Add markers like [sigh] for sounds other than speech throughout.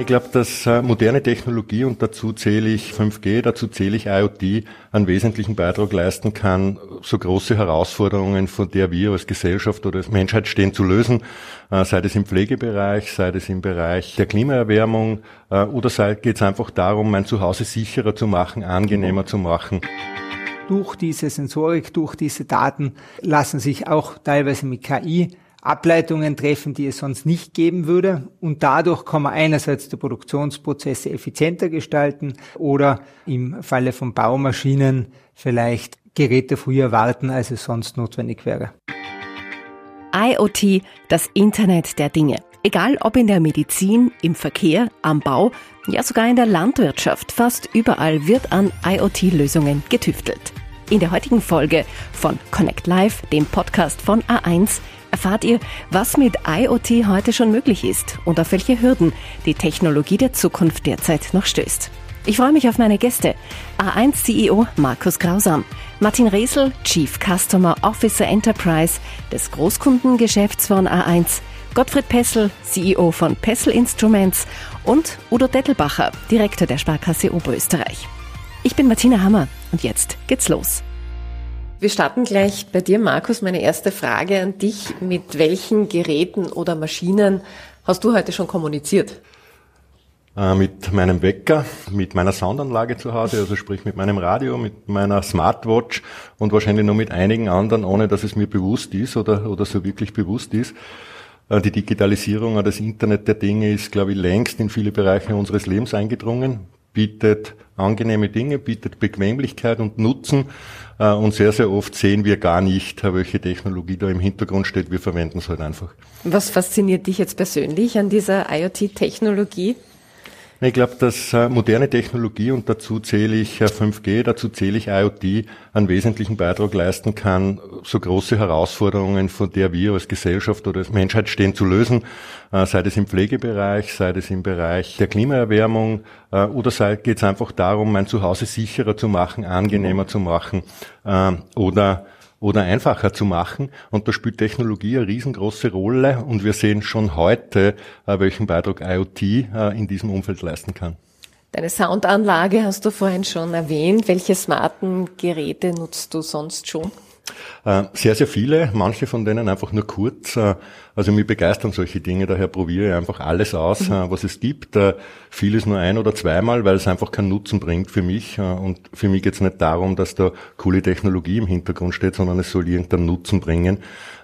Ich glaube, dass äh, moderne Technologie und dazu zähle ich 5G, dazu zähle ich IoT, einen wesentlichen Beitrag leisten kann, so große Herausforderungen, von der wir als Gesellschaft oder als Menschheit stehen, zu lösen, äh, sei es im Pflegebereich, sei es im Bereich der Klimaerwärmung äh, oder sei, geht es einfach darum, mein Zuhause sicherer zu machen, angenehmer zu machen. Durch diese Sensorik, durch diese Daten lassen sich auch teilweise mit KI Ableitungen treffen, die es sonst nicht geben würde. Und dadurch kann man einerseits die Produktionsprozesse effizienter gestalten oder im Falle von Baumaschinen vielleicht Geräte früher warten, als es sonst notwendig wäre. IoT, das Internet der Dinge. Egal ob in der Medizin, im Verkehr, am Bau, ja sogar in der Landwirtschaft, fast überall wird an IoT-Lösungen getüftelt. In der heutigen Folge von Connect Live, dem Podcast von A1, erfahrt ihr, was mit IoT heute schon möglich ist und auf welche Hürden die Technologie der Zukunft derzeit noch stößt. Ich freue mich auf meine Gäste. A1 CEO Markus Grausam, Martin Resel, Chief Customer Officer Enterprise des Großkundengeschäfts von A1, Gottfried Pessel, CEO von Pessel Instruments und Udo Dettelbacher, Direktor der Sparkasse Oberösterreich. Ich bin Martina Hammer und jetzt geht's los. Wir starten gleich bei dir, Markus. Meine erste Frage an dich. Mit welchen Geräten oder Maschinen hast du heute schon kommuniziert? Äh, mit meinem Wecker, mit meiner Soundanlage zu Hause, also sprich mit meinem Radio, mit meiner Smartwatch und wahrscheinlich noch mit einigen anderen, ohne dass es mir bewusst ist oder, oder so wirklich bewusst ist. Äh, die Digitalisierung, das Internet der Dinge ist, glaube ich, längst in viele Bereiche unseres Lebens eingedrungen, bietet angenehme Dinge, bietet Bequemlichkeit und Nutzen. Äh, und sehr, sehr oft sehen wir gar nicht, welche Technologie da im Hintergrund steht. Wir verwenden es halt einfach. Was fasziniert dich jetzt persönlich an dieser IoT-Technologie? Ich glaube, dass äh, moderne Technologie und dazu zähle ich 5G, äh, dazu zähle ich IoT, einen wesentlichen Beitrag leisten kann, so große Herausforderungen, von der wir als Gesellschaft oder als Menschheit stehen, zu lösen, äh, sei es im Pflegebereich, sei es im Bereich der Klimaerwärmung oder sei, geht es einfach darum, mein Zuhause sicherer zu machen, angenehmer zu machen oder oder einfacher zu machen. Und da spielt Technologie eine riesengroße Rolle. Und wir sehen schon heute, äh, welchen Beitrag IoT äh, in diesem Umfeld leisten kann. Deine Soundanlage hast du vorhin schon erwähnt. Welche smarten Geräte nutzt du sonst schon? Äh, sehr, sehr viele, manche von denen einfach nur kurz. Also mich begeistern solche Dinge, daher probiere ich einfach alles aus, mhm. was es gibt. Vieles nur ein oder zweimal, weil es einfach keinen Nutzen bringt für mich. Und für mich geht es nicht darum, dass da coole Technologie im Hintergrund steht, sondern es soll irgendeinen Nutzen bringen.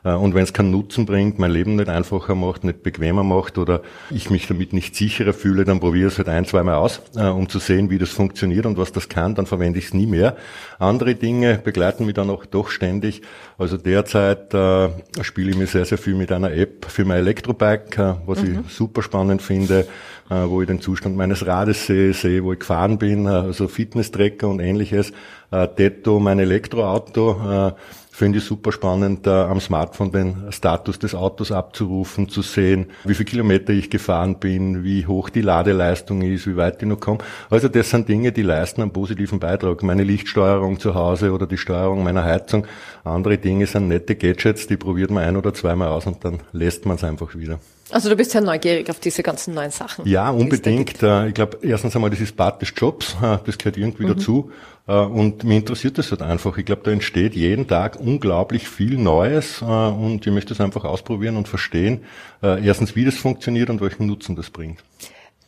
Äh, und wenn es keinen Nutzen bringt, mein Leben nicht einfacher macht, nicht bequemer macht oder ich mich damit nicht sicherer fühle, dann probiere ich es halt ein, zweimal aus, äh, um zu sehen, wie das funktioniert und was das kann, dann verwende ich es nie mehr. Andere Dinge begleiten mich dann auch doch ständig. Also derzeit äh, spiele ich mir sehr, sehr viel mit einer App für mein Elektrobike, was mhm. ich super spannend finde, äh, wo ich den Zustand meines Rades sehe, sehe, wo ich gefahren bin, äh, also Fitness-Tracker und ähnliches. Äh, Detto, mein Elektroauto, Finde ich super spannend, da am Smartphone den Status des Autos abzurufen, zu sehen, wie viele Kilometer ich gefahren bin, wie hoch die Ladeleistung ist, wie weit ich noch komme. Also das sind Dinge, die leisten einen positiven Beitrag. Meine Lichtsteuerung zu Hause oder die Steuerung meiner Heizung. Andere Dinge sind nette Gadgets, die probiert man ein oder zweimal aus und dann lässt man es einfach wieder. Also du bist ja neugierig auf diese ganzen neuen Sachen. Ja, unbedingt. Äh, ich glaube, erstens einmal, das ist Part des Jobs, äh, das gehört irgendwie mhm. dazu. Äh, und mir interessiert das halt einfach. Ich glaube, da entsteht jeden Tag unglaublich viel Neues und ich möchte es einfach ausprobieren und verstehen, erstens, wie das funktioniert und welchen Nutzen das bringt.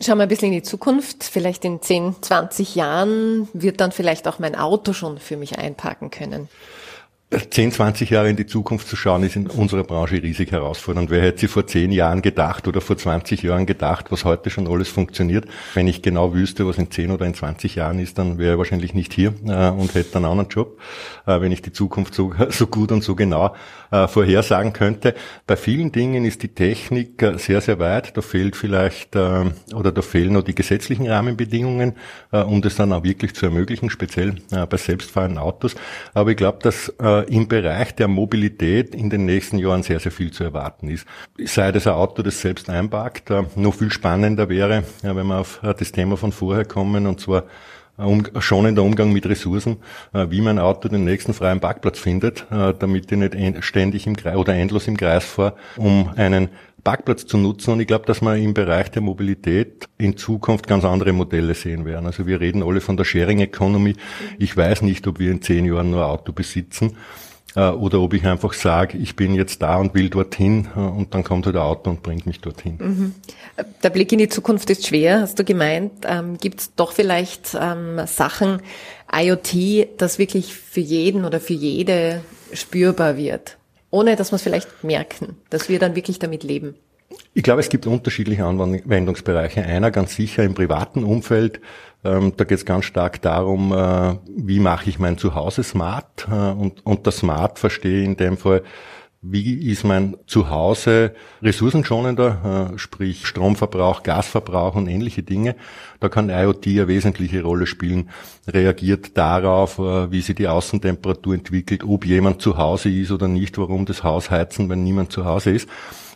Schauen wir ein bisschen in die Zukunft. Vielleicht in 10, 20 Jahren wird dann vielleicht auch mein Auto schon für mich einparken können. 10, 20 Jahre in die Zukunft zu schauen, ist in unserer Branche riesig herausfordernd. Wer hätte sie vor 10 Jahren gedacht oder vor 20 Jahren gedacht, was heute schon alles funktioniert? Wenn ich genau wüsste, was in 10 oder in 20 Jahren ist, dann wäre ich wahrscheinlich nicht hier äh, und hätte einen anderen Job, äh, wenn ich die Zukunft so, [laughs] so gut und so genau äh, vorhersagen könnte. Bei vielen Dingen ist die Technik äh, sehr, sehr weit. Da fehlt vielleicht äh, oder da fehlen noch die gesetzlichen Rahmenbedingungen, äh, um das dann auch wirklich zu ermöglichen, speziell bei selbstfahrenden Autos. Aber ich glaube, dass im Bereich der Mobilität in den nächsten Jahren sehr, sehr viel zu erwarten ist. Sei das ein Auto, das selbst einparkt, noch viel spannender wäre, wenn wir auf das Thema von vorher kommen, und zwar um, schonender Umgang mit Ressourcen, äh, wie mein Auto den nächsten freien Parkplatz findet, äh, damit ich nicht ständig im Kreis oder endlos im Kreis fahre, um einen Parkplatz zu nutzen. Und ich glaube, dass wir im Bereich der Mobilität in Zukunft ganz andere Modelle sehen werden. Also wir reden alle von der Sharing Economy. Ich weiß nicht, ob wir in zehn Jahren nur Auto besitzen äh, oder ob ich einfach sage, ich bin jetzt da und will dorthin äh, und dann kommt halt ein Auto und bringt mich dorthin. Mhm. Der Blick in die Zukunft ist schwer, hast du gemeint. Ähm, Gibt es doch vielleicht ähm, Sachen, IoT, das wirklich für jeden oder für jede spürbar wird, ohne dass wir es vielleicht merken, dass wir dann wirklich damit leben? Ich glaube, es gibt unterschiedliche Anwendungsbereiche. Einer ganz sicher im privaten Umfeld. Ähm, da geht es ganz stark darum, äh, wie mache ich mein Zuhause smart. Äh, und unter smart verstehe ich in dem Fall, wie ist mein Zuhause ressourcenschonender, äh, sprich Stromverbrauch, Gasverbrauch und ähnliche Dinge. Da kann IoT eine wesentliche Rolle spielen, reagiert darauf, äh, wie sich die Außentemperatur entwickelt, ob jemand zu Hause ist oder nicht, warum das Haus heizen, wenn niemand zu Hause ist.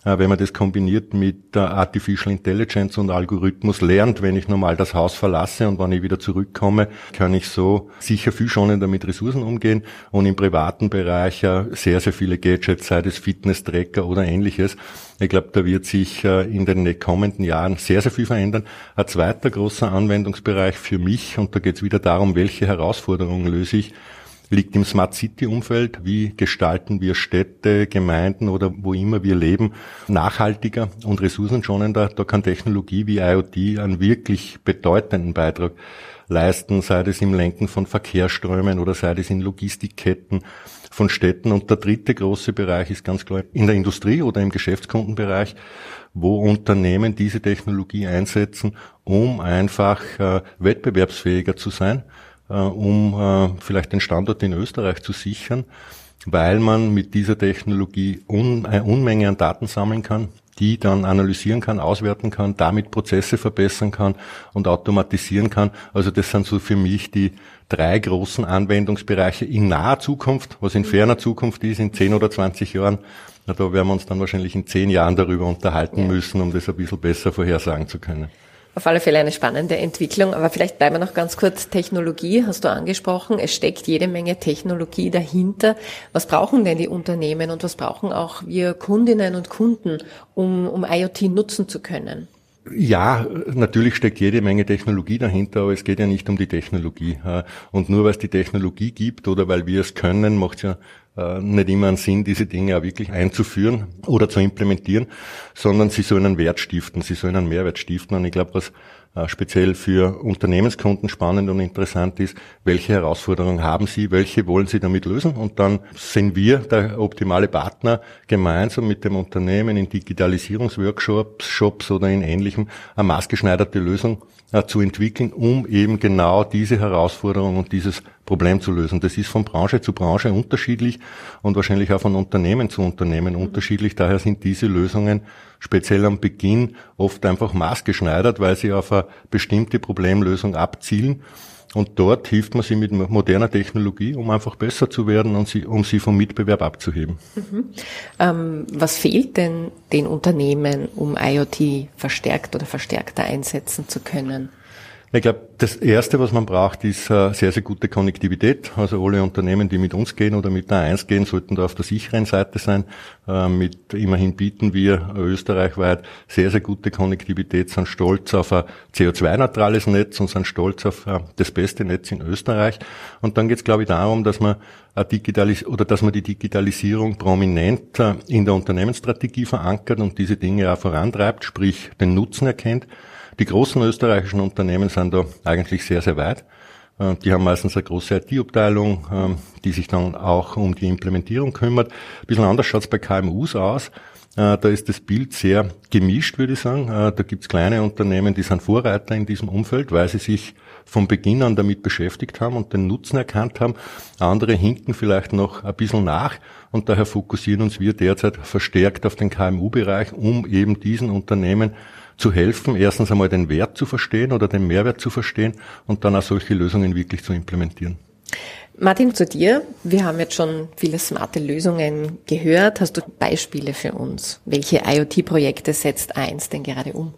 Äh, wenn man das kombiniert mit Artificial Intelligence und Algorithmus lernt, wenn ich normal das Haus verlasse und wenn ich wieder zurückkomme, kann ich so sicher viel schonender mit Ressourcen umgehen und im privaten Bereich sehr, sehr viele Gadgets, sei das Fitness-Tracker oder ähnliches. Ich glaube, da wird sich äh, in den kommenden Jahren sehr, sehr viel verändern. Ein zweiter großer Anwendungsbereich für mich, und da geht es wieder darum, welche Herausforderungen löse ich, liegt im Smart City Umfeld. Wie gestalten wir Städte, Gemeinden oder wo immer wir leben nachhaltiger und ressourcenschonender? Da kann Technologie wie IoT einen wirklich bedeutenden Beitrag leisten, sei es im Lenken von Verkehrsströmen oder sei es in Logistikketten von Städten. Und der dritte große Bereich ist ganz klar in der Industrie oder im Geschäftskundenbereich, wo Unternehmen diese Technologie einsetzen, um einfach äh, wettbewerbsfähiger zu sein um äh, vielleicht den Standort in Österreich zu sichern, weil man mit dieser Technologie un eine Unmenge an Daten sammeln kann, die dann analysieren kann, auswerten kann, damit Prozesse verbessern kann und automatisieren kann. Also das sind so für mich die drei großen Anwendungsbereiche in naher Zukunft, was in ferner Zukunft ist, in 10 oder 20 Jahren. Da werden wir uns dann wahrscheinlich in zehn Jahren darüber unterhalten müssen, um das ein bisschen besser vorhersagen zu können. Auf alle Fälle eine spannende Entwicklung, aber vielleicht bleiben wir noch ganz kurz. Technologie hast du angesprochen. Es steckt jede Menge Technologie dahinter. Was brauchen denn die Unternehmen und was brauchen auch wir Kundinnen und Kunden, um, um IoT nutzen zu können? Ja, natürlich steckt jede Menge Technologie dahinter, aber es geht ja nicht um die Technologie. Und nur weil es die Technologie gibt oder weil wir es können, macht es ja äh, nicht immer einen Sinn, diese Dinge auch wirklich einzuführen oder zu implementieren, sondern sie sollen einen Wert stiften, sie sollen einen Mehrwert stiften. Und ich glaube, was äh, speziell für Unternehmenskunden spannend und interessant ist, welche Herausforderungen haben sie, welche wollen sie damit lösen und dann sind wir der optimale Partner gemeinsam mit dem Unternehmen in Digitalisierungsworkshops Shops oder in ähnlichem eine maßgeschneiderte Lösung äh, zu entwickeln, um eben genau diese Herausforderung und dieses Problem zu lösen. Das ist von Branche zu Branche unterschiedlich und wahrscheinlich auch von Unternehmen zu Unternehmen unterschiedlich. Daher sind diese Lösungen speziell am Beginn oft einfach maßgeschneidert, weil sie auf eine bestimmte Problemlösung abzielen. Und dort hilft man sie mit moderner Technologie, um einfach besser zu werden und sie, um sie vom Mitbewerb abzuheben. Mhm. Ähm, was fehlt denn den Unternehmen, um IoT verstärkt oder verstärkter einsetzen zu können? Ich glaube, das Erste, was man braucht, ist äh, sehr, sehr gute Konnektivität. Also alle Unternehmen, die mit uns gehen oder mit der 1 gehen, sollten da auf der sicheren Seite sein. Äh, mit immerhin bieten wir österreichweit sehr, sehr gute Konnektivität, sind stolz auf ein CO2-neutrales Netz und sind stolz auf äh, das beste Netz in Österreich. Und dann geht es, glaube ich, darum, dass man oder dass man die Digitalisierung prominent in der Unternehmensstrategie verankert und diese Dinge auch vorantreibt, sprich den Nutzen erkennt die großen österreichischen Unternehmen sind da eigentlich sehr, sehr weit. Äh, die haben meistens eine große IT-Abteilung, ähm, die sich dann auch um die Implementierung kümmert. Ein bisschen anders schaut es bei KMUs aus. Äh, da ist das Bild sehr gemischt, würde ich sagen. Äh, da gibt es kleine Unternehmen, die sind Vorreiter in diesem Umfeld, weil sie sich von Beginn an damit beschäftigt haben und den Nutzen erkannt haben. Andere hinken vielleicht noch ein bisschen nach und daher fokussieren uns wir derzeit verstärkt auf den KMU-Bereich, um eben diesen Unternehmen zu helfen, erstens einmal den Wert zu verstehen oder den Mehrwert zu verstehen und dann auch solche Lösungen wirklich zu implementieren. Martin, zu dir. Wir haben jetzt schon viele smarte Lösungen gehört. Hast du Beispiele für uns? Welche IoT-Projekte setzt eins denn gerade um?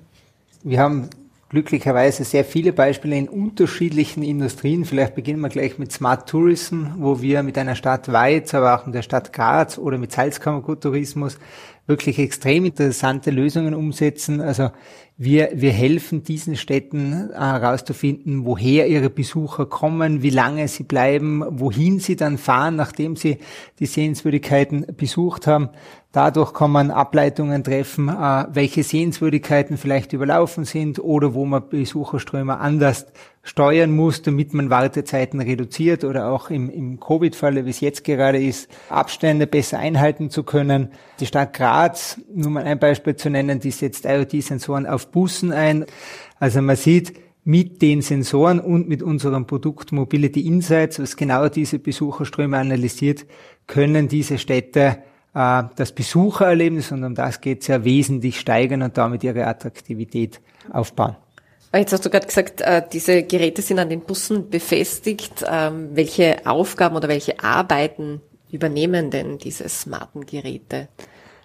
Wir haben glücklicherweise sehr viele Beispiele in unterschiedlichen Industrien. Vielleicht beginnen wir gleich mit Smart Tourism, wo wir mit einer Stadt Weiz, aber auch in der Stadt Graz oder mit Salzkammergut Tourismus wirklich extrem interessante Lösungen umsetzen. Also wir, wir helfen diesen Städten äh, herauszufinden, woher ihre Besucher kommen, wie lange sie bleiben, wohin sie dann fahren, nachdem sie die Sehenswürdigkeiten besucht haben. Dadurch kann man Ableitungen treffen, äh, welche Sehenswürdigkeiten vielleicht überlaufen sind oder wo man Besucherströme anders steuern muss, damit man Wartezeiten reduziert oder auch im, im Covid-Falle, wie es jetzt gerade ist, Abstände besser einhalten zu können. Die Stadt Graz, nur mal ein Beispiel zu nennen, die setzt IoT-Sensoren auf Bussen ein. Also man sieht, mit den Sensoren und mit unserem Produkt Mobility Insights, was genau diese Besucherströme analysiert, können diese Städte äh, das Besuchererlebnis, und um das geht es ja, wesentlich steigern und damit ihre Attraktivität aufbauen. Jetzt hast du gerade gesagt, äh, diese Geräte sind an den Bussen befestigt. Ähm, welche Aufgaben oder welche Arbeiten übernehmen denn diese smarten Geräte?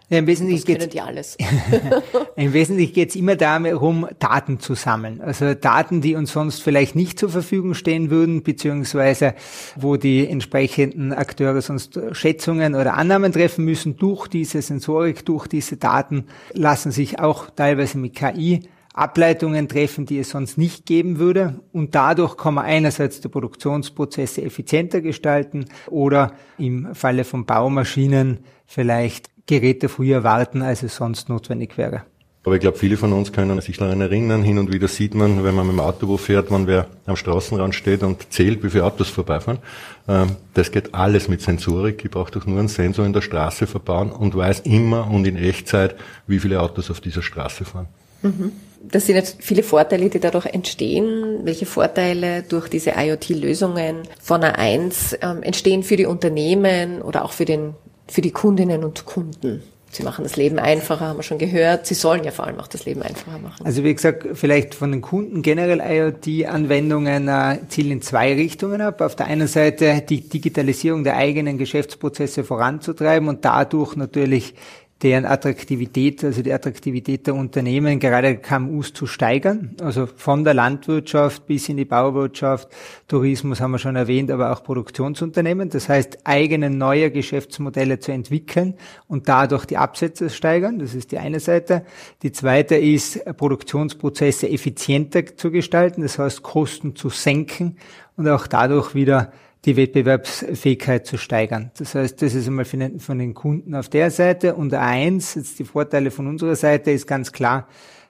Ja, Im Wesentlichen geht die alles. [laughs] Im Wesentlichen geht es immer darum, Daten zu sammeln. Also Daten, die uns sonst vielleicht nicht zur Verfügung stehen würden, beziehungsweise wo die entsprechenden Akteure sonst Schätzungen oder Annahmen treffen müssen. Durch diese Sensorik, durch diese Daten lassen sich auch teilweise mit KI Ableitungen treffen, die es sonst nicht geben würde. Und dadurch kann man einerseits die Produktionsprozesse effizienter gestalten oder im Falle von Baumaschinen vielleicht Geräte früher warten, als es sonst notwendig wäre. Aber ich glaube, viele von uns können sich daran erinnern, hin und wieder sieht man, wenn man mit dem Auto wo fährt, man wer am Straßenrand steht und zählt, wie viele Autos vorbeifahren. Ähm, das geht alles mit Sensorik. Ich brauche doch nur einen Sensor in der Straße verbauen und weiß immer und in Echtzeit, wie viele Autos auf dieser Straße fahren. Mhm. Das sind jetzt viele Vorteile, die dadurch entstehen. Welche Vorteile durch diese IoT-Lösungen von A1 ähm, entstehen für die Unternehmen oder auch für, den, für die Kundinnen und Kunden? Sie machen das Leben einfacher, haben wir schon gehört. Sie sollen ja vor allem auch das Leben einfacher machen. Also wie gesagt, vielleicht von den Kunden generell IoT-Anwendungen äh, zielen in zwei Richtungen ab. Auf der einen Seite die Digitalisierung der eigenen Geschäftsprozesse voranzutreiben und dadurch natürlich deren Attraktivität, also die Attraktivität der Unternehmen, gerade KMUs zu steigern. Also von der Landwirtschaft bis in die Bauwirtschaft, Tourismus haben wir schon erwähnt, aber auch Produktionsunternehmen. Das heißt, eigene neue Geschäftsmodelle zu entwickeln und dadurch die Absätze steigern. Das ist die eine Seite. Die zweite ist, Produktionsprozesse effizienter zu gestalten. Das heißt, Kosten zu senken und auch dadurch wieder die Wettbewerbsfähigkeit zu steigern. Das heißt, das ist einmal den, von den Kunden auf der Seite. Und eins, jetzt die Vorteile von unserer Seite, ist ganz klar,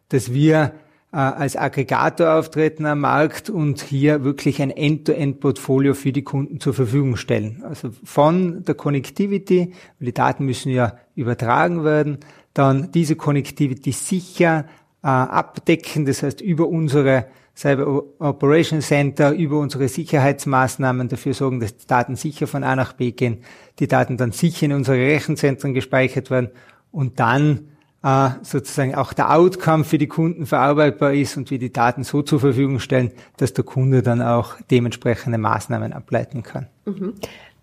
dass wir äh, als Aggregator auftreten am Markt und hier wirklich ein End-to-End-Portfolio für die Kunden zur Verfügung stellen. Also von der Connectivity, weil die Daten müssen ja übertragen werden, dann diese Connectivity sicher äh, abdecken, das heißt über unsere Cyber Operation Center über unsere Sicherheitsmaßnahmen dafür sorgen, dass die Daten sicher von A nach B gehen, die Daten dann sicher in unsere Rechenzentren gespeichert werden und dann äh, sozusagen auch der Outcome für die Kunden verarbeitbar ist und wir die Daten so zur Verfügung stellen, dass der Kunde dann auch dementsprechende Maßnahmen ableiten kann. Mhm.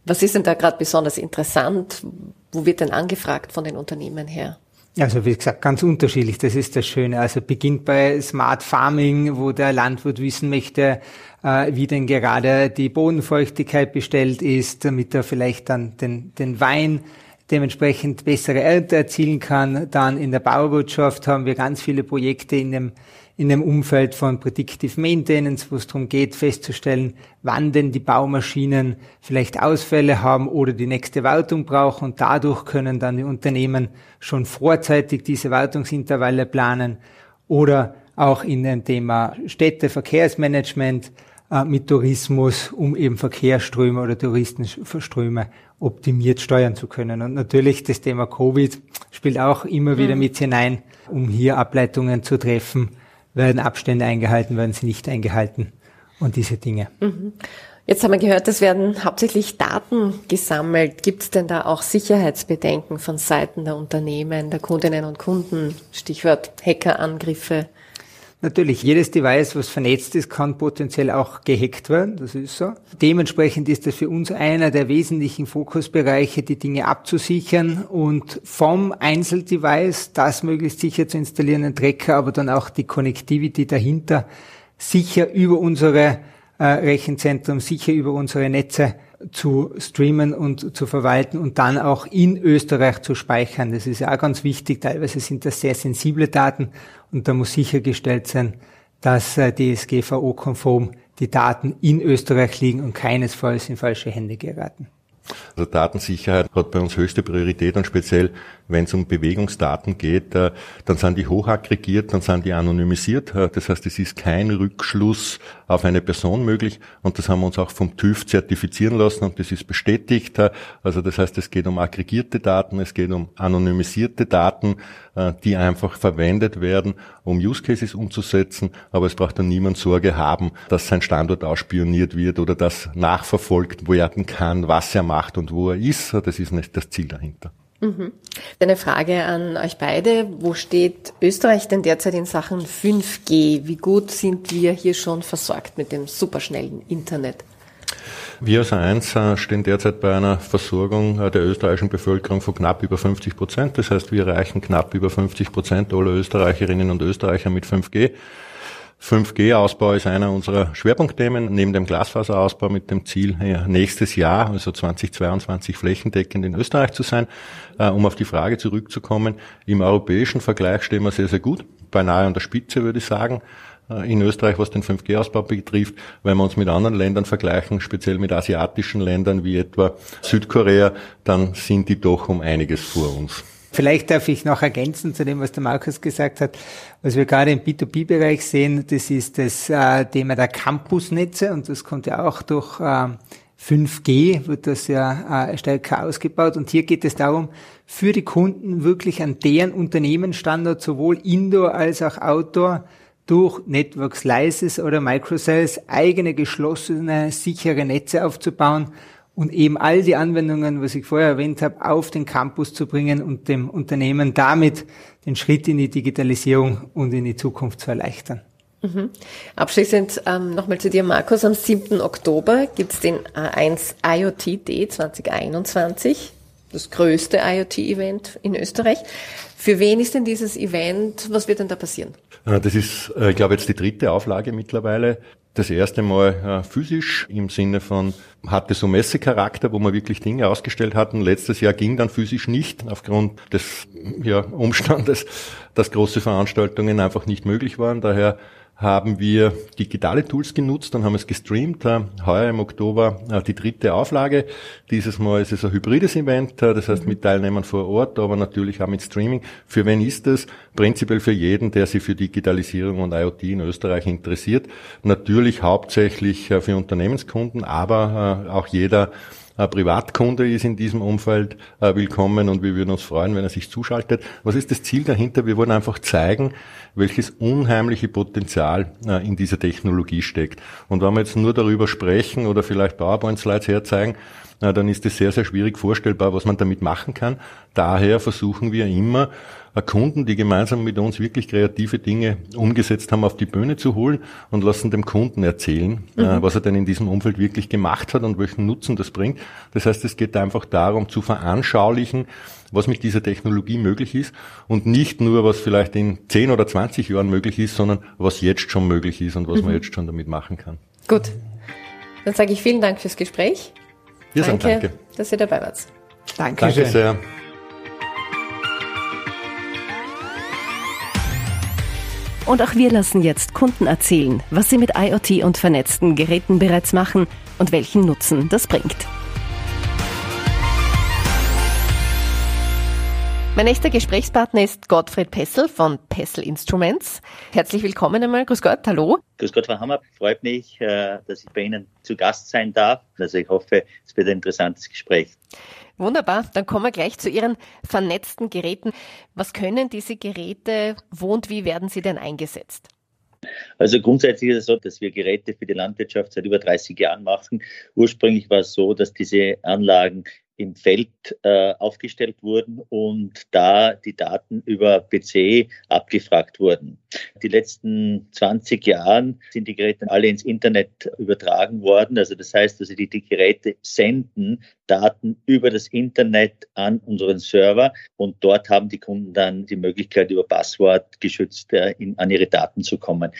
Was ist denn da gerade besonders interessant? Wo wird denn angefragt von den Unternehmen her? Also wie gesagt, ganz unterschiedlich, das ist das Schöne. Also beginnt bei Smart Farming, wo der Landwirt wissen möchte, äh, wie denn gerade die Bodenfeuchtigkeit bestellt ist, damit er vielleicht dann den, den Wein dementsprechend bessere Ernte erzielen kann. Dann in der Bauwirtschaft haben wir ganz viele Projekte in dem in dem Umfeld von Predictive Maintenance, wo es darum geht, festzustellen, wann denn die Baumaschinen vielleicht Ausfälle haben oder die nächste Wartung brauchen. Und dadurch können dann die Unternehmen schon vorzeitig diese Wartungsintervalle planen. Oder auch in dem Thema Städteverkehrsmanagement äh, mit Tourismus, um eben Verkehrsströme oder Touristenströme optimiert steuern zu können. Und natürlich das Thema Covid spielt auch immer wieder mhm. mit hinein, um hier Ableitungen zu treffen, werden Abstände eingehalten, werden sie nicht eingehalten und diese Dinge. Mhm. Jetzt haben wir gehört, es werden hauptsächlich Daten gesammelt. Gibt es denn da auch Sicherheitsbedenken von Seiten der Unternehmen, der Kundinnen und Kunden? Stichwort Hackerangriffe. Natürlich, jedes Device, was vernetzt ist, kann potenziell auch gehackt werden. Das ist so. Dementsprechend ist das für uns einer der wesentlichen Fokusbereiche, die Dinge abzusichern und vom Einzeldevice das möglichst sicher zu installieren, einen Tracker, aber dann auch die Connectivity dahinter sicher über unsere äh, Rechenzentrum, sicher über unsere Netze zu streamen und zu verwalten und dann auch in Österreich zu speichern. Das ist ja auch ganz wichtig. Teilweise sind das sehr sensible Daten und da muss sichergestellt sein, dass äh, DSGVO-konform die Daten in Österreich liegen und keinesfalls in falsche Hände geraten. Also Datensicherheit hat bei uns höchste Priorität und speziell wenn es um Bewegungsdaten geht, äh, dann sind die hochaggregiert, dann sind die anonymisiert. Äh, das heißt, es ist kein Rückschluss auf eine Person möglich und das haben wir uns auch vom TÜV zertifizieren lassen und das ist bestätigt. Äh, also das heißt, es geht um aggregierte Daten, es geht um anonymisierte Daten, die einfach verwendet werden, um Use Cases umzusetzen, aber es braucht dann niemand Sorge haben, dass sein Standort ausspioniert wird oder dass nachverfolgt werden kann, was er macht und wo er ist. Das ist nicht das Ziel dahinter. Mhm. Eine Frage an euch beide. Wo steht Österreich denn derzeit in Sachen 5G? Wie gut sind wir hier schon versorgt mit dem superschnellen Internet? Wir als A1 äh, stehen derzeit bei einer Versorgung äh, der österreichischen Bevölkerung von knapp über 50 Prozent. Das heißt, wir erreichen knapp über 50 Prozent aller Österreicherinnen und Österreicher mit 5G. 5G-Ausbau ist einer unserer Schwerpunktthemen, neben dem Glasfaserausbau mit dem Ziel, nächstes Jahr, also 2022, flächendeckend in Österreich zu sein. Äh, um auf die Frage zurückzukommen, im europäischen Vergleich stehen wir sehr, sehr gut, beinahe an der Spitze, würde ich sagen äh, in Österreich, was den 5G-Ausbau betrifft, wenn wir uns mit anderen Ländern vergleichen, speziell mit asiatischen Ländern wie etwa Südkorea, dann sind die doch um einiges vor uns. Vielleicht darf ich noch ergänzen zu dem, was der Markus gesagt hat. Was wir gerade im B2B-Bereich sehen, das ist das äh, Thema der Campusnetze und das kommt ja auch durch äh, 5G, wird das ja äh, stärker ausgebaut. Und hier geht es darum, für die Kunden wirklich an deren Unternehmensstandort sowohl Indoor als auch Outdoor durch Network Slices oder Microcells eigene geschlossene, sichere Netze aufzubauen und eben all die Anwendungen, was ich vorher erwähnt habe, auf den Campus zu bringen und dem Unternehmen damit den Schritt in die Digitalisierung und in die Zukunft zu erleichtern. Mhm. Abschließend ähm, nochmal zu dir, Markus. Am 7. Oktober gibt's den A1 IoT Day 2021, das größte IoT-Event in Österreich. Für wen ist denn dieses Event? Was wird denn da passieren? Äh, das ist, äh, ich glaube, jetzt die dritte Auflage mittlerweile das erste Mal äh, physisch im Sinne von, hatte so Messecharakter, wo wir wirklich Dinge ausgestellt hatten. Letztes Jahr ging dann physisch nicht, aufgrund des ja, Umstandes, [laughs] dass große Veranstaltungen einfach nicht möglich waren. Daher haben wir digitale Tools genutzt und haben es gestreamt. Äh, heuer im Oktober äh, die dritte Auflage. Dieses Mal ist es ein hybrides Event, äh, das heißt mit Teilnehmern vor Ort, aber natürlich auch mit Streaming. Für wen ist es? Prinzipiell für jeden, der sich für Digitalisierung und IoT in Österreich interessiert. Natürlich hauptsächlich für Unternehmenskunden, aber auch jeder ein Privatkunde ist in diesem Umfeld willkommen und wir würden uns freuen, wenn er sich zuschaltet. Was ist das Ziel dahinter? Wir wollen einfach zeigen, welches unheimliche Potenzial äh, in dieser Technologie steckt. Und wenn wir jetzt nur darüber sprechen oder vielleicht PowerPoint-Slides herzeigen, äh, dann ist es sehr, sehr schwierig vorstellbar, was man damit machen kann. Daher versuchen wir immer, äh, Kunden, die gemeinsam mit uns wirklich kreative Dinge umgesetzt haben, auf die Bühne zu holen und lassen dem Kunden erzählen, mhm. was er denn in diesem Umfeld wirklich gemacht hat und welchen Nutzen das bringt. Das heißt, es geht einfach darum zu veranschaulichen, was mit dieser Technologie möglich ist und nicht nur, was vielleicht in 10 oder 20 Jahren möglich ist, sondern was jetzt schon möglich ist und was mhm. man jetzt schon damit machen kann. Gut. Dann sage ich vielen Dank fürs Gespräch. Wir danke, sagen danke, dass ihr dabei wart. Danke, danke sehr. Und auch wir lassen jetzt Kunden erzählen, was sie mit IoT und vernetzten Geräten bereits machen und welchen Nutzen das bringt. Mein nächster Gesprächspartner ist Gottfried Pessel von Pessel Instruments. Herzlich willkommen einmal. Grüß Gott, hallo. Grüß Gott, Frau Hammer. Freut mich, äh, dass ich bei Ihnen zu Gast sein darf. Also ich hoffe, es wird ein interessantes Gespräch. Wunderbar, dann kommen wir gleich zu Ihren vernetzten Geräten. Was können diese Geräte, wo und wie werden sie denn eingesetzt? Also grundsätzlich ist es so, dass wir Geräte für die Landwirtschaft seit über 30 Jahren machen. Ursprünglich war es so, dass diese Anlagen im Feld äh, aufgestellt wurden und da die Daten über PC abgefragt wurden. Die letzten 20 Jahren sind die Geräte alle ins Internet übertragen worden. Also das heißt, also die, die Geräte senden Daten über das Internet an unseren Server und dort haben die Kunden dann die Möglichkeit, über Passwort geschützt äh, in, an ihre Daten zu kommen.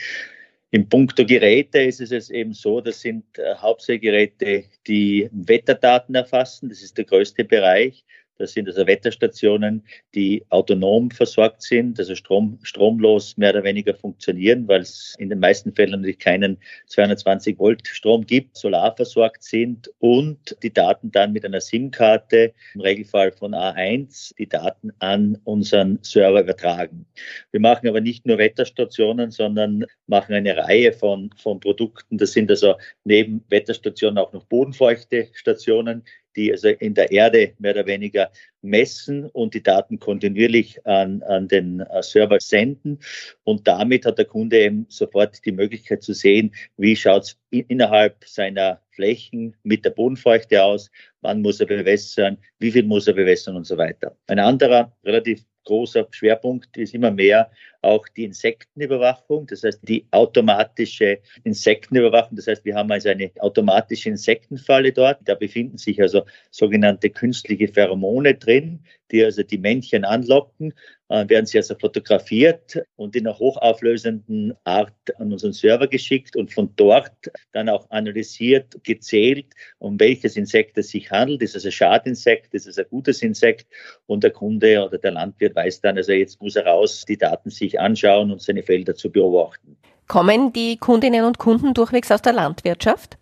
Im Punkto Geräte ist es eben so, das sind äh, hauptsächlich Geräte, die Wetterdaten erfassen. Das ist der größte Bereich. Das sind also Wetterstationen, die autonom versorgt sind, also Strom, stromlos mehr oder weniger funktionieren, weil es in den meisten Fällen natürlich keinen 220 Volt Strom gibt, solar versorgt sind und die Daten dann mit einer SIM-Karte, im Regelfall von A1, die Daten an unseren Server übertragen. Wir machen aber nicht nur Wetterstationen, sondern machen eine Reihe von, von Produkten. Das sind also neben Wetterstationen auch noch bodenfeuchte Stationen, die also in der Erde mehr oder weniger messen und die Daten kontinuierlich an, an den äh, Server senden. Und damit hat der Kunde eben sofort die Möglichkeit zu sehen, wie schaut es innerhalb seiner Flächen mit der Bodenfeuchte aus, wann muss er bewässern, wie viel muss er bewässern und so weiter. Ein anderer relativ großer Schwerpunkt ist immer mehr auch die Insektenüberwachung, das heißt die automatische Insektenüberwachung. Das heißt, wir haben also eine automatische Insektenfalle dort. Da befinden sich also sogenannte künstliche Pheromone drin, die also die Männchen anlocken, äh, werden sie also fotografiert und in einer hochauflösenden Art an unseren Server geschickt und von dort dann auch analysiert, gezählt, um welches Insekt es sich handelt. Ist es ein Schadinsekt, ist es ein gutes Insekt und der Kunde oder der Landwirt weiß dann, also jetzt muss er raus, die Daten sich anschauen und seine Felder zu beobachten. Kommen die Kundinnen und Kunden durchwegs aus der Landwirtschaft?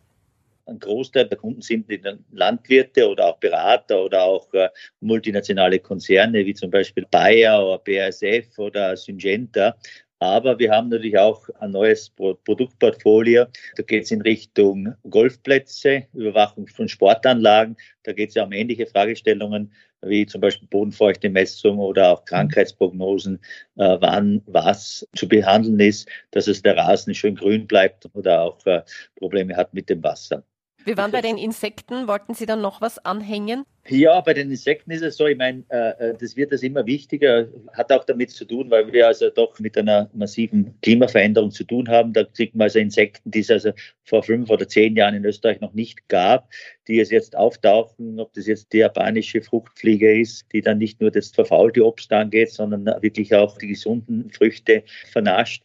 ein Großteil der Kunden sind Landwirte oder auch Berater oder auch äh, multinationale Konzerne wie zum Beispiel Bayer oder BASF oder Syngenta. Aber wir haben natürlich auch ein neues Produktportfolio. Da geht es in Richtung Golfplätze, Überwachung von Sportanlagen. Da geht es ja um ähnliche Fragestellungen wie zum Beispiel Bodenfeuchtemessung oder auch Krankheitsprognosen, äh, wann was zu behandeln ist, dass es der Rasen schön grün bleibt oder auch äh, Probleme hat mit dem Wasser. Wir waren bei den Insekten. Wollten Sie dann noch was anhängen? Ja, bei den Insekten ist es so, ich meine, äh, äh, das wird das immer wichtiger, hat auch damit zu tun, weil wir also doch mit einer massiven Klimaveränderung zu tun haben. Da kriegt man also Insekten, die es also vor fünf oder zehn Jahren in Österreich noch nicht gab, die es jetzt auftauchen, ob das jetzt die japanische Fruchtfliege ist, die dann nicht nur das verfaulte Obst angeht, sondern wirklich auch die gesunden Früchte vernascht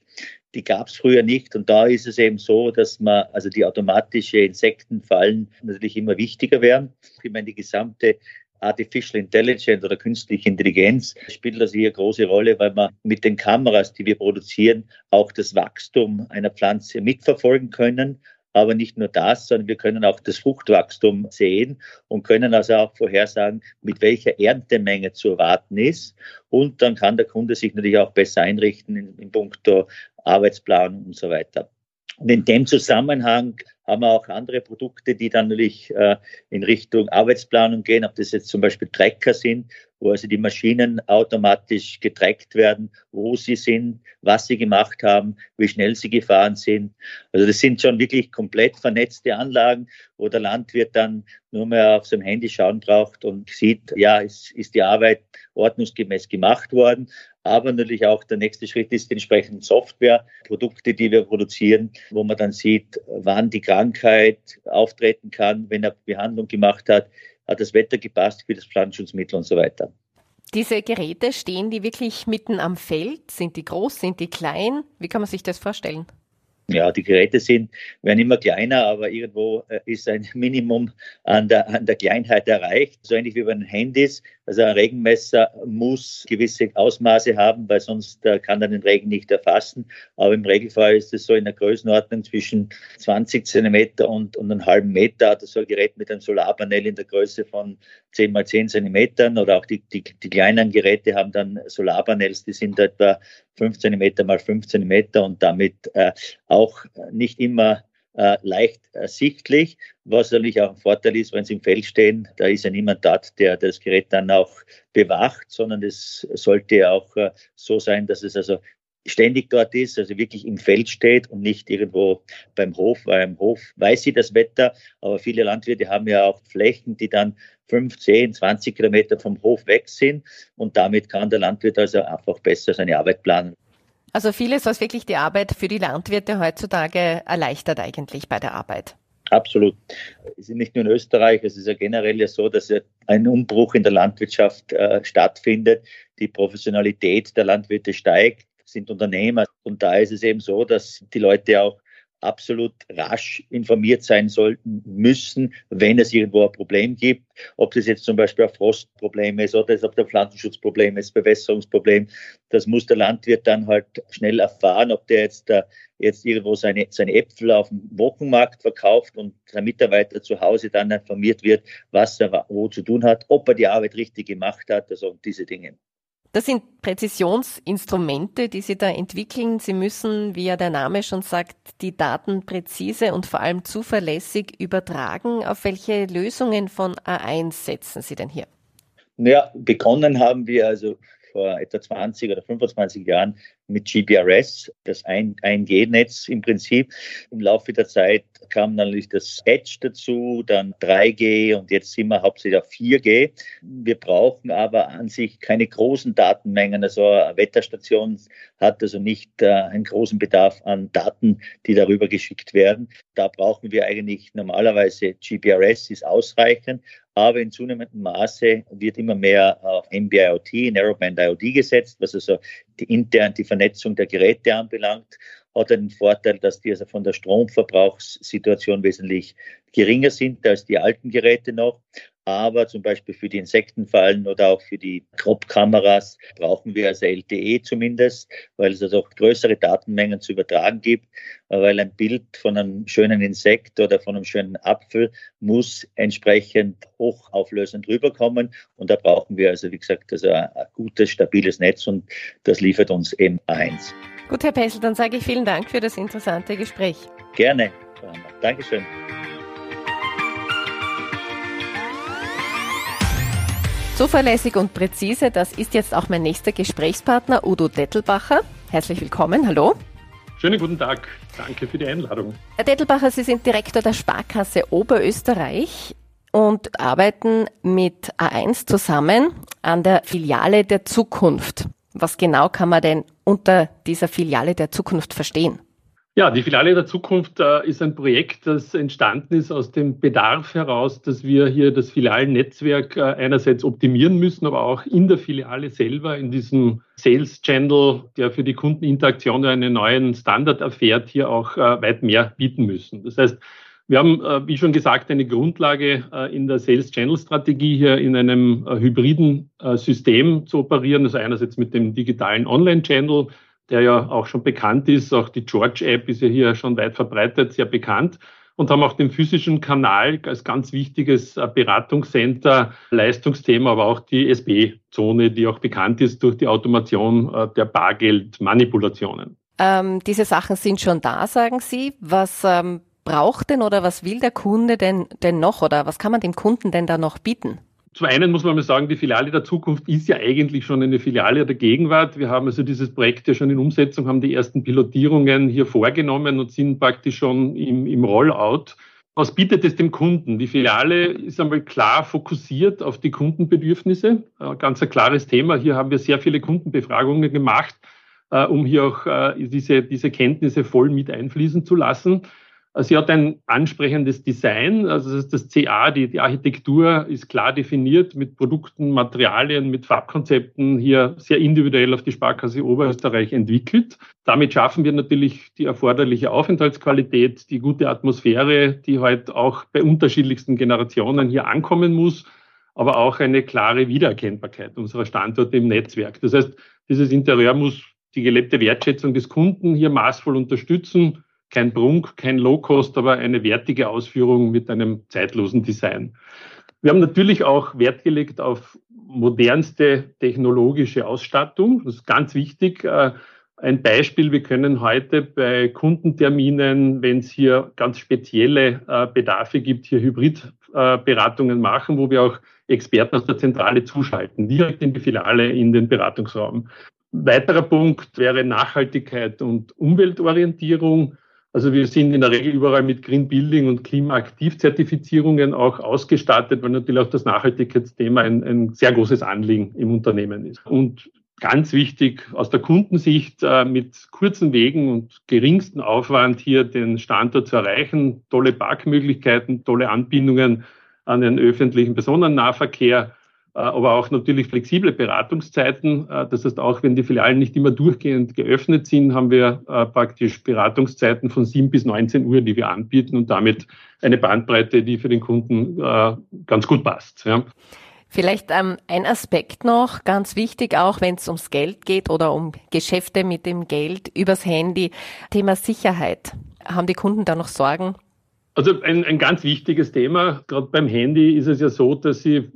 die gab es früher nicht. Und da ist es eben so, dass man, also die automatische Insektenfallen natürlich immer wichtiger werden. Ich meine, die gesamte Artificial Intelligence oder künstliche Intelligenz spielt also hier eine große Rolle, weil man mit den Kameras, die wir produzieren, auch das Wachstum einer Pflanze mitverfolgen können. Aber nicht nur das, sondern wir können auch das Fruchtwachstum sehen und können also auch vorhersagen, mit welcher Erntemenge zu erwarten ist. Und dann kann der Kunde sich natürlich auch besser einrichten in, in puncto Arbeitsplan und so weiter. Und in dem Zusammenhang haben wir auch andere Produkte, die dann natürlich äh, in Richtung Arbeitsplanung gehen, ob das jetzt zum Beispiel Trecker sind, wo also die Maschinen automatisch getrackt werden, wo sie sind, was sie gemacht haben, wie schnell sie gefahren sind. Also das sind schon wirklich komplett vernetzte Anlagen, wo der Landwirt dann nur mehr auf seinem Handy schauen braucht und sieht, ja, ist, ist die Arbeit ordnungsgemäß gemacht worden. Aber natürlich auch der nächste Schritt ist die entsprechenden Softwareprodukte, die wir produzieren, wo man dann sieht, wann die Krankheit auftreten kann, wenn er Behandlung gemacht hat, hat das Wetter gepasst für das Pflanzenschutzmittel und so weiter. Diese Geräte, stehen die wirklich mitten am Feld? Sind die groß, sind die klein? Wie kann man sich das vorstellen? Ja, die Geräte sind, werden immer kleiner, aber irgendwo äh, ist ein [laughs] Minimum an der, an der Kleinheit erreicht. So ähnlich wie bei den Handys. Also ein Regenmesser muss gewisse Ausmaße haben, weil sonst äh, kann er den Regen nicht erfassen. Aber im Regelfall ist es so in der Größenordnung zwischen 20 Zentimeter und, und einem halben Meter. Hat so ein Gerät mit einem Solarpanel in der Größe von 10 mal 10 Zentimetern oder auch die, die, die kleinen Geräte haben dann Solarpanels, die sind etwa 5 Zentimeter mal 5 Zentimeter und damit äh, auch nicht immer äh, leicht ersichtlich, was natürlich auch ein Vorteil ist, wenn sie im Feld stehen, da ist ja niemand dort, der das Gerät dann auch bewacht, sondern es sollte auch äh, so sein, dass es also ständig dort ist, also wirklich im Feld steht und nicht irgendwo beim Hof, weil im Hof weiß sie das Wetter, aber viele Landwirte haben ja auch Flächen, die dann 5, 10, 20 Kilometer vom Hof weg sind und damit kann der Landwirt also einfach besser seine Arbeit planen. Also vieles, was wirklich die Arbeit für die Landwirte heutzutage erleichtert eigentlich bei der Arbeit. Absolut. Es ist nicht nur in Österreich, es ist ja generell ja so, dass ein Umbruch in der Landwirtschaft äh, stattfindet. Die Professionalität der Landwirte steigt. Sind Unternehmer. Und da ist es eben so, dass die Leute auch absolut rasch informiert sein sollten müssen, wenn es irgendwo ein Problem gibt. Ob das jetzt zum Beispiel ein Frostproblem ist oder ob der Pflanzenschutzproblem ist, Bewässerungsproblem. Das muss der Landwirt dann halt schnell erfahren, ob der jetzt, da, jetzt irgendwo seine, seine Äpfel auf dem Wochenmarkt verkauft und sein Mitarbeiter zu Hause dann informiert wird, was er wo zu tun hat, ob er die Arbeit richtig gemacht hat, also diese Dinge. Das sind Präzisionsinstrumente, die Sie da entwickeln. Sie müssen, wie ja der Name schon sagt, die Daten präzise und vor allem zuverlässig übertragen. Auf welche Lösungen von A1 setzen Sie denn hier? Ja, begonnen haben wir also vor etwa 20 oder 25 Jahren mit GPRS, das 1G-Netz im Prinzip. Im Laufe der Zeit kam natürlich das Edge dazu, dann 3G und jetzt sind wir hauptsächlich auf 4G. Wir brauchen aber an sich keine großen Datenmengen. Also eine Wetterstation hat also nicht äh, einen großen Bedarf an Daten, die darüber geschickt werden. Da brauchen wir eigentlich normalerweise GPRS ist ausreichend, aber in zunehmendem Maße wird immer mehr auf NB-IoT, Narrowband IoT gesetzt, was also die intern die Vernetzung der Geräte anbelangt, hat den Vorteil, dass die also von der Stromverbrauchssituation wesentlich geringer sind als die alten Geräte noch. Aber zum Beispiel für die Insektenfallen oder auch für die Crop-Kameras brauchen wir also LTE zumindest, weil es also auch größere Datenmengen zu übertragen gibt, weil ein Bild von einem schönen Insekt oder von einem schönen Apfel muss entsprechend hochauflösend rüberkommen. Und da brauchen wir also, wie gesagt, also ein gutes, stabiles Netz und das liefert uns eben eins. Gut, Herr Pessel, dann sage ich vielen Dank für das interessante Gespräch. Gerne. Dankeschön. Zuverlässig und präzise, das ist jetzt auch mein nächster Gesprächspartner, Udo Dettelbacher. Herzlich willkommen, hallo. Schönen guten Tag, danke für die Einladung. Herr Dettelbacher, Sie sind Direktor der Sparkasse Oberösterreich und arbeiten mit A1 zusammen an der Filiale der Zukunft. Was genau kann man denn unter dieser Filiale der Zukunft verstehen? Ja, die Filiale der Zukunft äh, ist ein Projekt, das entstanden ist aus dem Bedarf heraus, dass wir hier das Filialnetzwerk äh, einerseits optimieren müssen, aber auch in der Filiale selber, in diesem Sales Channel, der für die Kundeninteraktion einen neuen Standard erfährt, hier auch äh, weit mehr bieten müssen. Das heißt, wir haben, äh, wie schon gesagt, eine Grundlage äh, in der Sales Channel Strategie hier in einem äh, hybriden System zu operieren. Also einerseits mit dem digitalen Online Channel, der ja auch schon bekannt ist. Auch die George App ist ja hier schon weit verbreitet, sehr bekannt. Und haben auch den physischen Kanal als ganz wichtiges äh, Beratungscenter, Leistungsthema, aber auch die SB-Zone, die auch bekannt ist durch die Automation äh, der Bargeldmanipulationen. Ähm, diese Sachen sind schon da, sagen Sie. Was ähm, braucht denn oder was will der Kunde denn, denn noch oder was kann man dem Kunden denn da noch bieten? Zum einen muss man mal sagen, die Filiale der Zukunft ist ja eigentlich schon eine Filiale der Gegenwart. Wir haben also dieses Projekt ja schon in Umsetzung, haben die ersten Pilotierungen hier vorgenommen und sind praktisch schon im, im Rollout. Was bietet es dem Kunden? Die Filiale ist einmal klar fokussiert auf die Kundenbedürfnisse. Ganz ein klares Thema. Hier haben wir sehr viele Kundenbefragungen gemacht, äh, um hier auch äh, diese, diese Kenntnisse voll mit einfließen zu lassen. Sie hat ein ansprechendes Design, also das, das CA, die, die Architektur ist klar definiert mit Produkten, Materialien, mit Farbkonzepten hier sehr individuell auf die Sparkasse Oberösterreich entwickelt. Damit schaffen wir natürlich die erforderliche Aufenthaltsqualität, die gute Atmosphäre, die heute halt auch bei unterschiedlichsten Generationen hier ankommen muss, aber auch eine klare Wiedererkennbarkeit unserer Standorte im Netzwerk. Das heißt, dieses Interieur muss die gelebte Wertschätzung des Kunden hier maßvoll unterstützen kein Prunk, kein Low-Cost, aber eine wertige Ausführung mit einem zeitlosen Design. Wir haben natürlich auch Wert gelegt auf modernste technologische Ausstattung. Das ist ganz wichtig. Äh, ein Beispiel, wir können heute bei Kundenterminen, wenn es hier ganz spezielle äh, Bedarfe gibt, hier Hybridberatungen machen, wo wir auch Experten aus der Zentrale zuschalten, direkt in die Filiale, in den Beratungsraum. Weiterer Punkt wäre Nachhaltigkeit und Umweltorientierung. Also wir sind in der Regel überall mit Green Building und Klimaaktivzertifizierungen auch ausgestattet, weil natürlich auch das Nachhaltigkeitsthema ein, ein sehr großes Anliegen im Unternehmen ist. Und ganz wichtig aus der Kundensicht äh, mit kurzen Wegen und geringsten Aufwand hier den Standort zu erreichen, tolle Parkmöglichkeiten, tolle Anbindungen an den öffentlichen Personennahverkehr aber auch natürlich flexible Beratungszeiten. Äh, das heißt, auch wenn die Filialen nicht immer durchgehend geöffnet sind, haben wir äh, praktisch Beratungszeiten von 7 bis 19 Uhr, die wir anbieten und damit eine Bandbreite, die für den Kunden ganz gut passt. Vielleicht ähm, ein Aspekt noch, ganz wichtig, auch wenn es ums Geld geht oder um Geschäfte mit dem Geld übers Handy, Thema Sicherheit. Haben die Kunden da noch Sorgen? Also ein, ein ganz wichtiges Thema, gerade beim Handy ist es ja so, dass sie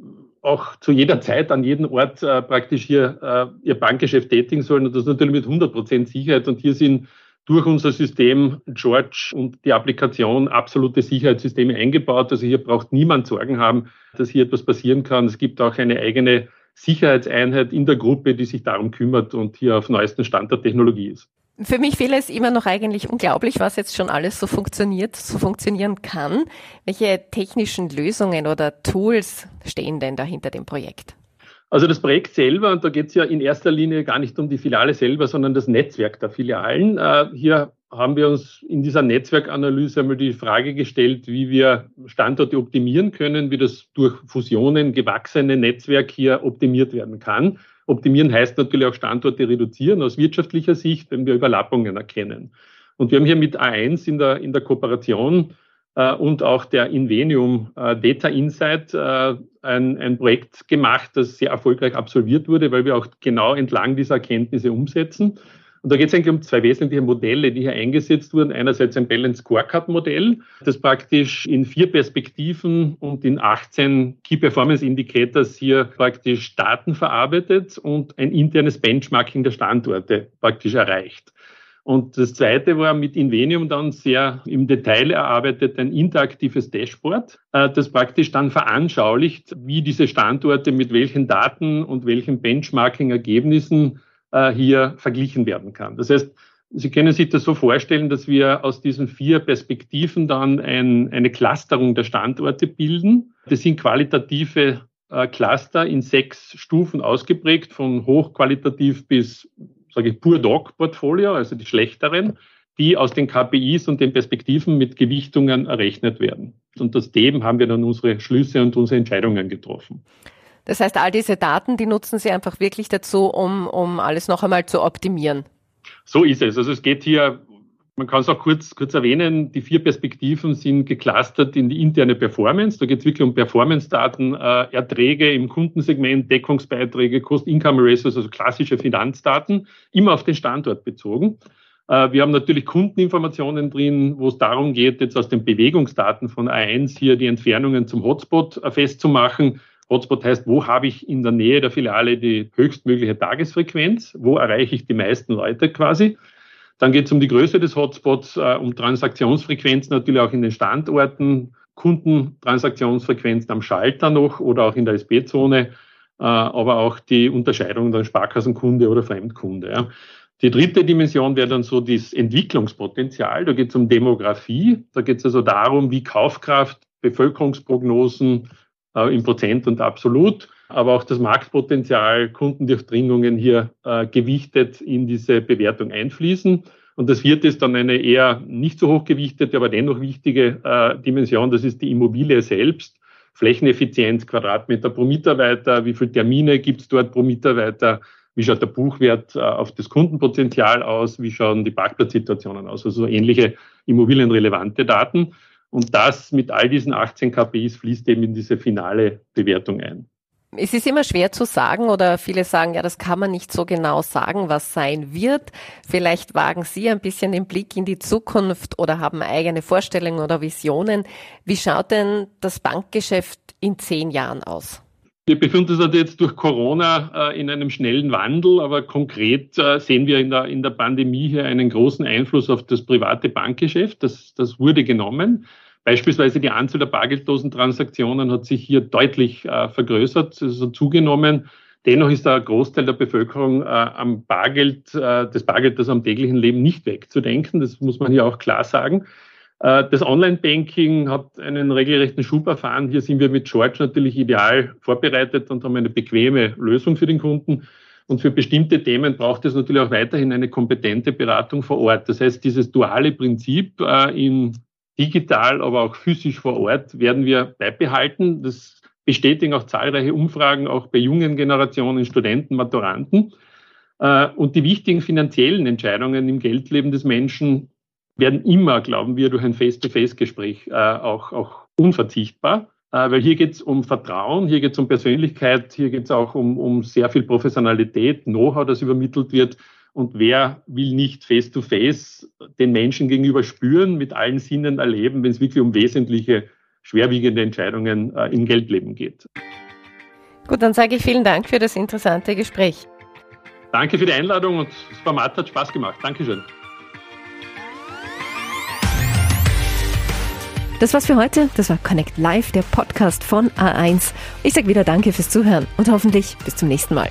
auch zu jeder Zeit an jedem Ort äh, praktisch hier äh, ihr Bankgeschäft tätigen sollen und das natürlich mit 100 Prozent Sicherheit. Und hier sind durch unser System George und die Applikation absolute Sicherheitssysteme eingebaut. Also hier braucht niemand Sorgen haben, dass hier etwas passieren kann. Es gibt auch eine eigene Sicherheitseinheit in der Gruppe, die sich darum kümmert und hier auf neuesten Stand der Technologie ist. Für mich fehlt es immer noch eigentlich unglaublich, was jetzt schon alles so funktioniert, so funktionieren kann. Welche technischen Lösungen oder Tools stehen denn da hinter dem Projekt? Also das Projekt selber, und da geht es ja in erster Linie gar nicht um die Filiale selber, sondern das Netzwerk der Filialen. Äh, hier haben wir uns in dieser Netzwerkanalyse einmal die Frage gestellt, wie wir Standorte optimieren können, wie das durch Fusionen gewachsene Netzwerk hier optimiert werden kann. Optimieren heißt natürlich auch Standorte reduzieren aus wirtschaftlicher Sicht, wenn wir Überlappungen erkennen. Und wir haben hier mit A1 in der, in der Kooperation äh, und auch der Invenium äh, Data Insight äh, ein, ein Projekt gemacht, das sehr erfolgreich absolviert wurde, weil wir auch genau entlang dieser Erkenntnisse umsetzen. Und da geht es eigentlich um zwei wesentliche Modelle, die hier eingesetzt wurden. Einerseits ein Balance Scorecard Modell, das praktisch in vier Perspektiven und in 18 Key Performance Indicators hier praktisch Daten verarbeitet und ein internes Benchmarking der Standorte praktisch erreicht. Und das zweite war mit Invenium dann sehr im Detail erarbeitet ein interaktives Dashboard, äh, das praktisch dann veranschaulicht, wie diese Standorte mit welchen Daten und welchen Benchmarking-Ergebnissen äh, hier verglichen werden kann. Das heißt, Sie können sich das so vorstellen, dass wir aus diesen vier Perspektiven dann ein, eine Clusterung der Standorte bilden. Das sind qualitative äh, Cluster in sechs Stufen ausgeprägt, von hochqualitativ bis, sage ich, pur Dog-Portfolio, also die schlechteren, die aus den KPIs und den Perspektiven mit Gewichtungen errechnet werden. Und aus dem haben wir dann unsere Schlüsse und unsere Entscheidungen getroffen. Das heißt, all diese Daten, die nutzen Sie einfach wirklich dazu, um, um alles noch einmal zu optimieren. So ist es. Also es geht hier, man kann es auch kurz, kurz erwähnen, die vier Perspektiven sind geclustert in die interne Performance. Da geht es wirklich um Performance-Daten, äh, Erträge im Kundensegment, Deckungsbeiträge, Cost-Income-Ratios, also klassische Finanzdaten, immer auf den Standort bezogen. Äh, wir haben natürlich Kundeninformationen drin, wo es darum geht, jetzt aus den Bewegungsdaten von A1 hier die Entfernungen zum Hotspot äh, festzumachen Hotspot heißt, wo habe ich in der Nähe der Filiale die höchstmögliche Tagesfrequenz? Wo erreiche ich die meisten Leute quasi? Dann geht es um die Größe des Hotspots, äh, um Transaktionsfrequenz natürlich auch in den Standorten, Kundentransaktionsfrequenzen am Schalter noch oder auch in der SB-Zone, äh, aber auch die Unterscheidung der Sparkassenkunde oder Fremdkunde. Ja. Die dritte Dimension wäre dann so das Entwicklungspotenzial. Da geht es um Demografie. Da geht es also darum, wie Kaufkraft, Bevölkerungsprognosen, äh, in Prozent und absolut, aber auch das Marktpotenzial, Kundendurchdringungen hier äh, gewichtet in diese Bewertung einfließen. Und das vierte ist dann eine eher nicht so hochgewichtete, aber dennoch wichtige äh, Dimension, das ist die Immobilie selbst. Flächeneffizienz, Quadratmeter pro Mitarbeiter, wie viele Termine gibt es dort pro Mitarbeiter, wie schaut der Buchwert äh, auf das Kundenpotenzial aus, wie schauen die Parkplatzsituationen aus, also so ähnliche immobilienrelevante Daten. Und das mit all diesen 18 KPIs fließt eben in diese finale Bewertung ein. Es ist immer schwer zu sagen oder viele sagen, ja, das kann man nicht so genau sagen, was sein wird. Vielleicht wagen Sie ein bisschen den Blick in die Zukunft oder haben eigene Vorstellungen oder Visionen. Wie schaut denn das Bankgeschäft in zehn Jahren aus? Wir befinden uns jetzt durch Corona äh, in einem schnellen Wandel, aber konkret äh, sehen wir in der, in der Pandemie hier einen großen Einfluss auf das private Bankgeschäft. Das, das wurde genommen. Beispielsweise die Anzahl der Bargeldlosentransaktionen hat sich hier deutlich äh, vergrößert, also zugenommen. Dennoch ist der Großteil der Bevölkerung äh, am Bargeld, äh, das Bargeld, das am täglichen Leben nicht wegzudenken. Das muss man hier auch klar sagen. Äh, das Online-Banking hat einen regelrechten Schub erfahren. Hier sind wir mit George natürlich ideal vorbereitet und haben eine bequeme Lösung für den Kunden. Und für bestimmte Themen braucht es natürlich auch weiterhin eine kompetente Beratung vor Ort. Das heißt, dieses duale Prinzip äh, in digital, aber auch physisch vor Ort werden wir beibehalten. Das bestätigen auch zahlreiche Umfragen, auch bei jungen Generationen, Studenten, Maturanten. Äh, und die wichtigen finanziellen Entscheidungen im Geldleben des Menschen werden immer, glauben wir, durch ein Face-to-Face-Gespräch äh, auch, auch unverzichtbar. Äh, weil hier geht es um Vertrauen, hier geht es um Persönlichkeit, hier geht es auch um, um sehr viel Professionalität, Know-how, das übermittelt wird. Und wer will nicht face-to-face -face den Menschen gegenüber spüren, mit allen Sinnen erleben, wenn es wirklich um wesentliche, schwerwiegende Entscheidungen äh, im Geldleben geht. Gut, dann sage ich vielen Dank für das interessante Gespräch. Danke für die Einladung und das Format hat Spaß gemacht. Dankeschön. Das war's für heute. Das war Connect Live, der Podcast von A1. Ich sage wieder Danke fürs Zuhören und hoffentlich bis zum nächsten Mal.